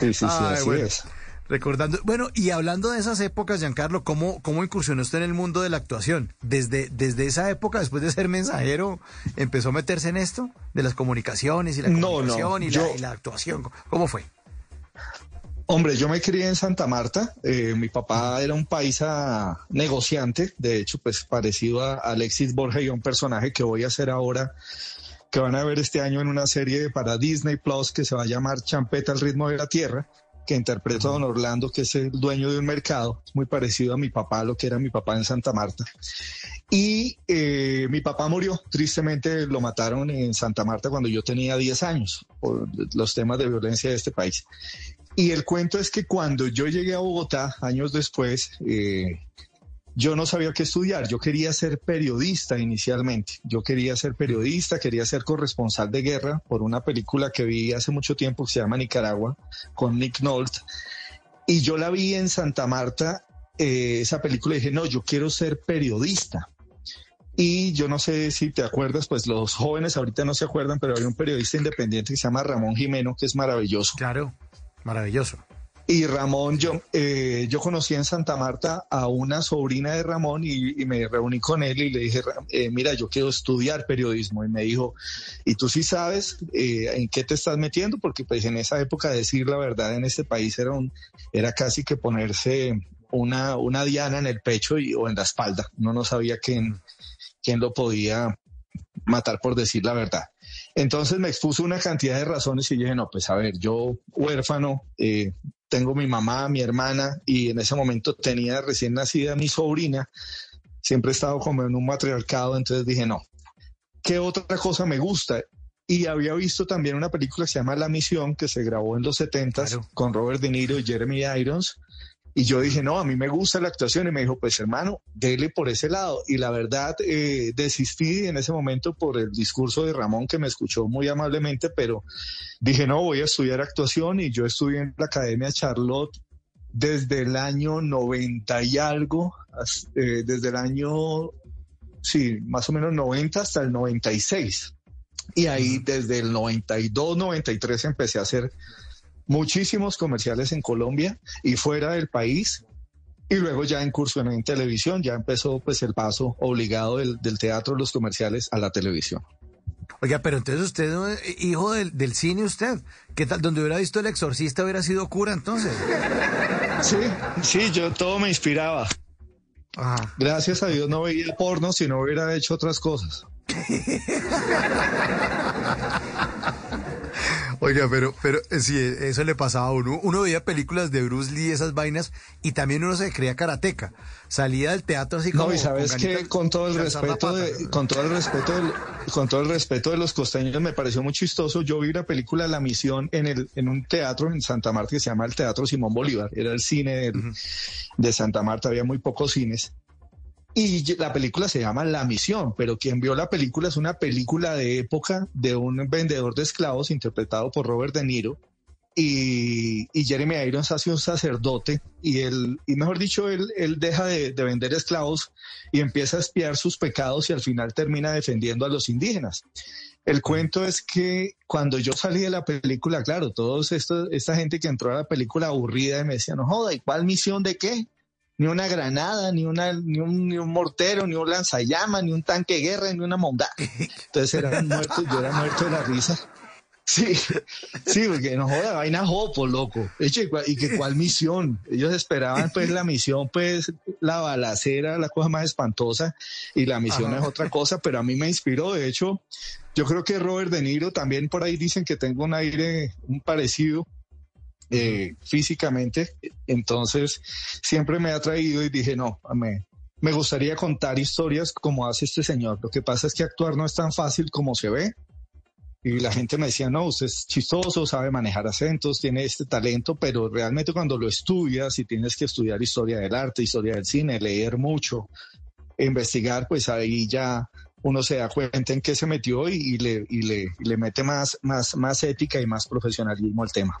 Sí, sí, sí, así es. Recordando, bueno, y hablando de esas épocas, Giancarlo, ¿cómo, ¿cómo incursionó usted en el mundo de la actuación? Desde, desde esa época, después de ser mensajero, ¿empezó a meterse en esto? De las comunicaciones y la comunicación y, la, actuación. ¿Cómo fue? Hombre, yo me crié en Santa Marta. Eh, mi papá era un paisa negociante, de hecho, pues parecido a Alexis Borja y un personaje que voy a hacer ahora, que van a ver este año en una serie para Disney Plus que se va a llamar Champeta al ritmo de la tierra que interpreta a don Orlando, que es el dueño de un mercado, muy parecido a mi papá, lo que era mi papá en Santa Marta. Y eh, mi papá murió, tristemente lo mataron en Santa Marta cuando yo tenía 10 años, por los temas de violencia de este país. Y el cuento es que cuando yo llegué a Bogotá, años después, eh, yo no sabía qué estudiar, yo quería ser periodista inicialmente, yo quería ser periodista, quería ser corresponsal de guerra por una película que vi hace mucho tiempo que se llama Nicaragua con Nick Nolte y yo la vi en Santa Marta, eh, esa película y dije, no, yo quiero ser periodista. Y yo no sé si te acuerdas, pues los jóvenes ahorita no se acuerdan, pero había un periodista independiente que se llama Ramón Jimeno, que es maravilloso. Claro, maravilloso. Y Ramón, yo, eh, yo conocí en Santa Marta a una sobrina de Ramón y, me reuní con él y le dije, eh, mira, yo quiero estudiar periodismo. Y me dijo, ¿y tú sí sabes eh, en qué te estás metiendo? Porque pues en esa época decir la verdad en este país era, un, era casi que ponerse una, una diana en el pecho y, o en la espalda. Uno no sabía quién, quién lo podía matar por decir la verdad. Entonces me expuso una cantidad de razones y dije, no, pues a ver, yo huérfano, eh, tengo mi mamá, mi hermana y en ese momento tenía recién nacida mi sobrina. Siempre he estado como en un matriarcado, entonces dije, no, ¿qué otra cosa me gusta? Y había visto también una película que se llama La Misión, que se grabó en los 70 con Robert De Niro y Jeremy Irons. Y yo dije, no, a mí me gusta la actuación. Y me dijo, pues hermano, dele por ese lado. Y la verdad, eh, desistí en ese momento por el discurso de Ramón, que me escuchó muy amablemente, pero dije, no, voy a estudiar actuación. Y yo estudié en la Academia Charlotte desde el año 90 y algo, eh, desde el año, sí, más o menos 90 hasta el 96. Y ahí desde el 92, 93 empecé a hacer muchísimos comerciales en Colombia y fuera del país. Y luego ya incursioné en televisión, ya empezó pues el paso obligado del, teatro, los comerciales a la televisión. Oiga, pero entonces usted, eh, hijo del, cine usted, ¿qué tal? Donde hubiera visto El Exorcista hubiera sido cura entonces. Sí, sí, yo todo me inspiraba. Gracias a Dios no veía porno si no hubiera hecho otras cosas. Oiga, pero, pero eh, sí, eso le pasaba a uno. Uno veía películas de Bruce Lee, esas vainas, y también uno se creía karateca. Salía del teatro así como. No, y sabes que con todo el respeto, de, con todo el respeto, con todo el respeto de los costeños, me pareció muy chistoso. Yo vi la película La Misión en el, en un teatro en Santa Marta que se llama el Teatro Simón Bolívar. Era el cine de Santa Marta, había muy pocos cines. Y la película se llama La Misión, pero quien vio la película es una película de época de un vendedor de esclavos interpretado por Robert De Niro. Y, Jeremy Irons hace un sacerdote y él, y mejor dicho, él, él deja de, vender esclavos y empieza a espiar sus pecados y al final termina defendiendo a los indígenas. El cuento es que cuando yo salí de la película, claro, todos esta gente que entró a la película aburrida y me decía, no joda, ¿y cuál misión de qué? Ni una granada, ni, una, ni, un, ni un mortero, ni un lanzallamas, ni un tanque de guerra, ni una monda. Entonces era muerto, yo era muerto de la risa. Sí, sí, porque no joda, vaina jopo, loco. y que cuál misión. Ellos esperaban pues la misión, pues la balacera, la cosa más espantosa, y la misión es otra cosa, pero a mí me inspiró. De hecho, yo creo que Robert De Niro también por ahí dicen que tengo un aire, un parecido eh, físicamente. Entonces, siempre me ha traído y dije, no, me, me gustaría contar historias como hace este señor. Lo que pasa es que actuar no es tan fácil como se ve. Y la gente me decía, no, usted es chistoso, sabe manejar acentos, tiene este talento, pero realmente cuando lo estudias y tienes que estudiar historia del arte, historia del cine, leer mucho, investigar, pues ahí ya uno se da cuenta en qué se metió y, le, y le, y le mete más, más, más ética y más profesionalismo al tema.